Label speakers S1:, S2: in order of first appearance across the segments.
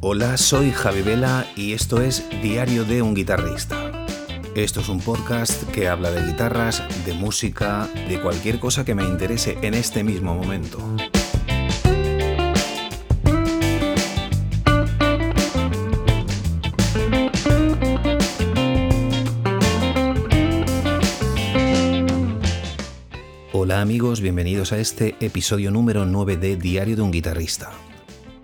S1: Hola, soy Javi Vela y esto es Diario de un guitarrista. Esto es un podcast que habla de guitarras, de música, de cualquier cosa que me interese en este mismo momento. Hola amigos, bienvenidos a este episodio número 9 de Diario de un guitarrista.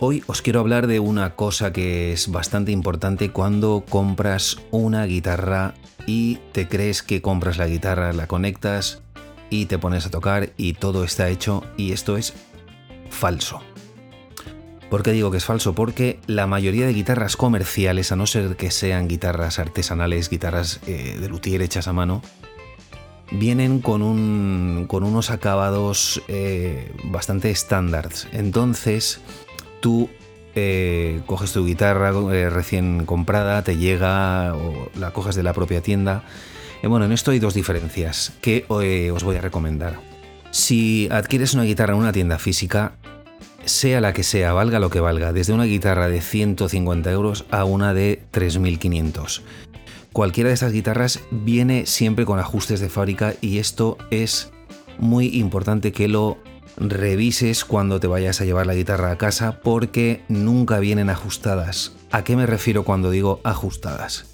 S1: Hoy os quiero hablar de una cosa que es bastante importante cuando compras una guitarra y te crees que compras la guitarra, la conectas y te pones a tocar y todo está hecho y esto es falso. ¿Por qué digo que es falso? Porque la mayoría de guitarras comerciales, a no ser que sean guitarras artesanales, guitarras eh, de luthier hechas a mano, vienen con, un, con unos acabados eh, bastante estándares. Entonces, tú eh, coges tu guitarra eh, recién comprada, te llega o la coges de la propia tienda. Eh, bueno, en esto hay dos diferencias que os voy a recomendar. Si adquieres una guitarra en una tienda física, sea la que sea, valga lo que valga, desde una guitarra de 150 euros a una de 3.500. Cualquiera de estas guitarras viene siempre con ajustes de fábrica y esto es muy importante que lo revises cuando te vayas a llevar la guitarra a casa porque nunca vienen ajustadas. ¿A qué me refiero cuando digo ajustadas?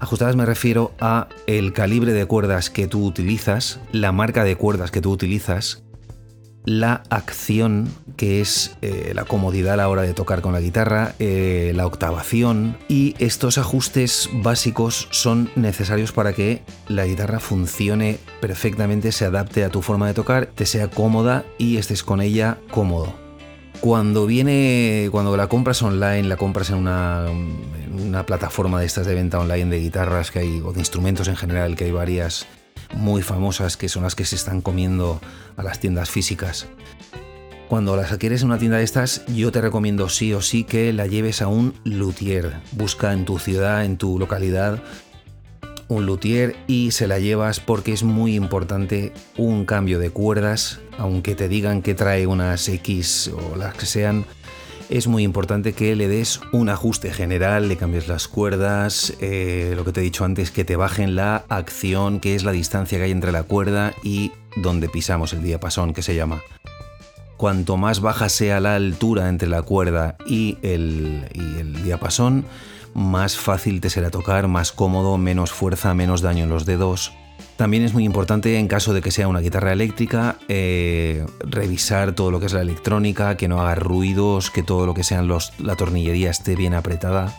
S1: Ajustadas me refiero a el calibre de cuerdas que tú utilizas, la marca de cuerdas que tú utilizas la acción, que es eh, la comodidad a la hora de tocar con la guitarra, eh, la octavación y estos ajustes básicos son necesarios para que la guitarra funcione perfectamente, se adapte a tu forma de tocar, te sea cómoda y estés con ella cómodo. Cuando viene, cuando la compras online, la compras en una, en una plataforma de estas de venta online de guitarras que hay, o de instrumentos en general, que hay varias muy famosas que son las que se están comiendo a las tiendas físicas. Cuando las adquieres en una tienda de estas, yo te recomiendo sí o sí que la lleves a un luthier. Busca en tu ciudad, en tu localidad, un luthier y se la llevas porque es muy importante un cambio de cuerdas, aunque te digan que trae unas X o las que sean, es muy importante que le des un ajuste general, le cambies las cuerdas, eh, lo que te he dicho antes, que te bajen la acción, que es la distancia que hay entre la cuerda y donde pisamos el diapasón, que se llama. Cuanto más baja sea la altura entre la cuerda y el, y el diapasón, más fácil te será tocar, más cómodo, menos fuerza, menos daño en los dedos. También es muy importante en caso de que sea una guitarra eléctrica eh, revisar todo lo que es la electrónica, que no haga ruidos, que todo lo que sean los, la tornillería esté bien apretada.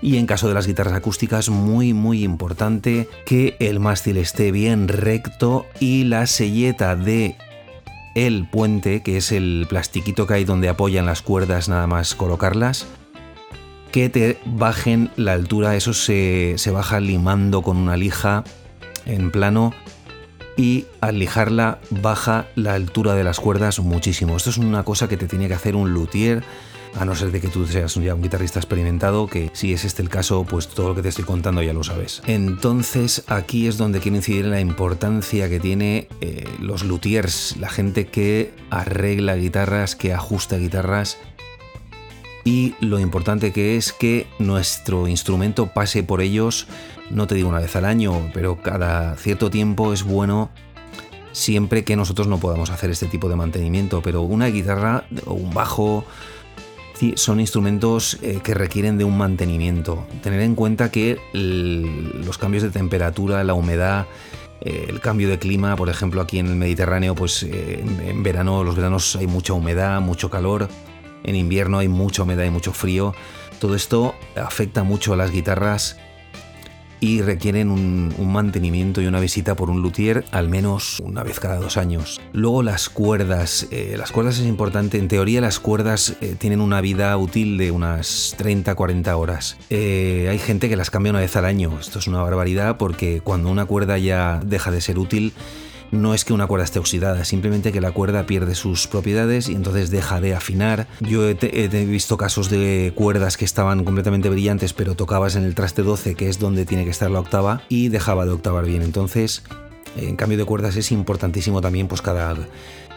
S1: Y en caso de las guitarras acústicas, muy muy importante que el mástil esté bien recto y la selleta de el puente, que es el plastiquito que hay donde apoyan las cuerdas nada más colocarlas, que te bajen la altura, eso se, se baja limando con una lija en plano y al lijarla baja la altura de las cuerdas muchísimo. Esto es una cosa que te tiene que hacer un luthier, a no ser de que tú seas ya un guitarrista experimentado, que si es este el caso, pues todo lo que te estoy contando ya lo sabes. Entonces aquí es donde quiero incidir en la importancia que tiene eh, los luthiers, la gente que arregla guitarras, que ajusta guitarras y lo importante que es que nuestro instrumento pase por ellos, no te digo una vez al año, pero cada cierto tiempo es bueno siempre que nosotros no podamos hacer este tipo de mantenimiento, pero una guitarra o un bajo son instrumentos eh, que requieren de un mantenimiento. Tener en cuenta que los cambios de temperatura, la humedad, eh, el cambio de clima, por ejemplo aquí en el Mediterráneo, pues eh, en verano, los veranos hay mucha humedad, mucho calor en invierno hay mucha humedad y mucho frío. Todo esto afecta mucho a las guitarras y requieren un, mantenimiento y una visita por un luthier al menos una vez cada dos años. Luego las cuerdas. Eh, las cuerdas es importante. En teoría las cuerdas eh, tienen una vida útil de unas 30-40 horas. Eh, hay gente que las cambia una vez al año. Esto es una barbaridad porque cuando una cuerda ya deja de ser útil, no es que una cuerda esté oxidada, simplemente que la cuerda pierde sus propiedades y entonces deja de afinar. Yo he, visto casos de cuerdas que estaban completamente brillantes, pero tocabas en el traste 12, que es donde tiene que estar la octava, y dejaba de octavar bien. Entonces, en cambio de cuerdas es importantísimo también, pues cada...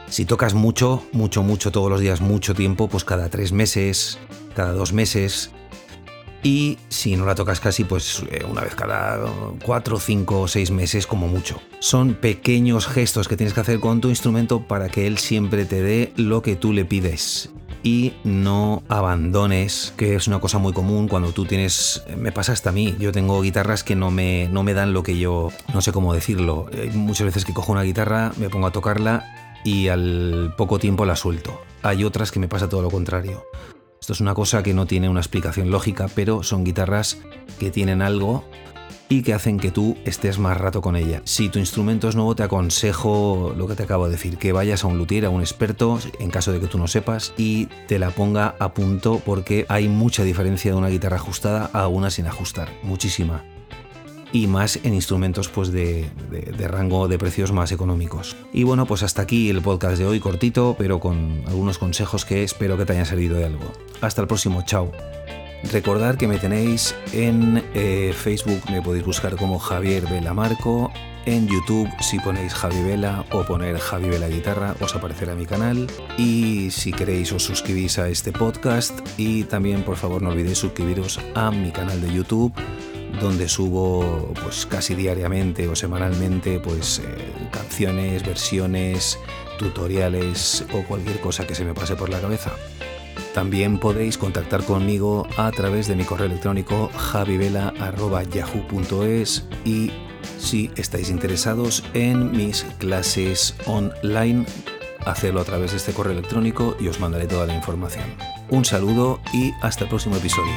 S1: Si tocas mucho, mucho, mucho, todos los días, mucho tiempo, pues cada tres meses, cada dos meses. Y si no la tocas casi, pues eh, una vez cada cuatro, cinco o seis meses como mucho. Son pequeños gestos que tienes que hacer con tu instrumento para que él siempre te dé lo que tú le pides y no abandones, que es una cosa muy común cuando tú tienes, me pasa hasta a mí, yo tengo guitarras que no me, no me dan lo que yo, no sé cómo decirlo, hay muchas veces que cojo una guitarra, me pongo a tocarla y al poco tiempo la suelto. Hay otras que me pasa todo lo contrario. Esto es una cosa que no tiene una explicación lógica, pero son guitarras que tienen algo y que hacen que tú estés más rato con ella. Si tu instrumento es nuevo, te aconsejo lo que te acabo de decir, que vayas a un luthier, a un experto, en caso de que tú no sepas, y te la ponga a punto porque hay mucha diferencia de una guitarra ajustada a una sin ajustar, muchísima. Y más en instrumentos pues de, de rango de precios más económicos. Y bueno, pues hasta aquí el podcast de hoy, cortito, pero con algunos consejos que espero que te hayan servido de algo. Hasta el próximo, chao. Recordad que me tenéis en eh, Facebook, me podéis buscar como Javier Vela Marco. En YouTube, si ponéis Javi Vela o poner Javi Vela Guitarra, os aparecerá mi canal. Y si queréis, os suscribís a este podcast. Y también, por favor, no olvidéis suscribiros a mi canal de YouTube donde subo pues casi diariamente o semanalmente pues eh, canciones, versiones, tutoriales o cualquier cosa que se me pase por la cabeza. También podéis contactar conmigo a través de mi correo electrónico javivela.yahoo.es y si estáis interesados en mis clases online, hacerlo a través de este correo electrónico y os mandaré toda la información. Un saludo y hasta el próximo episodio.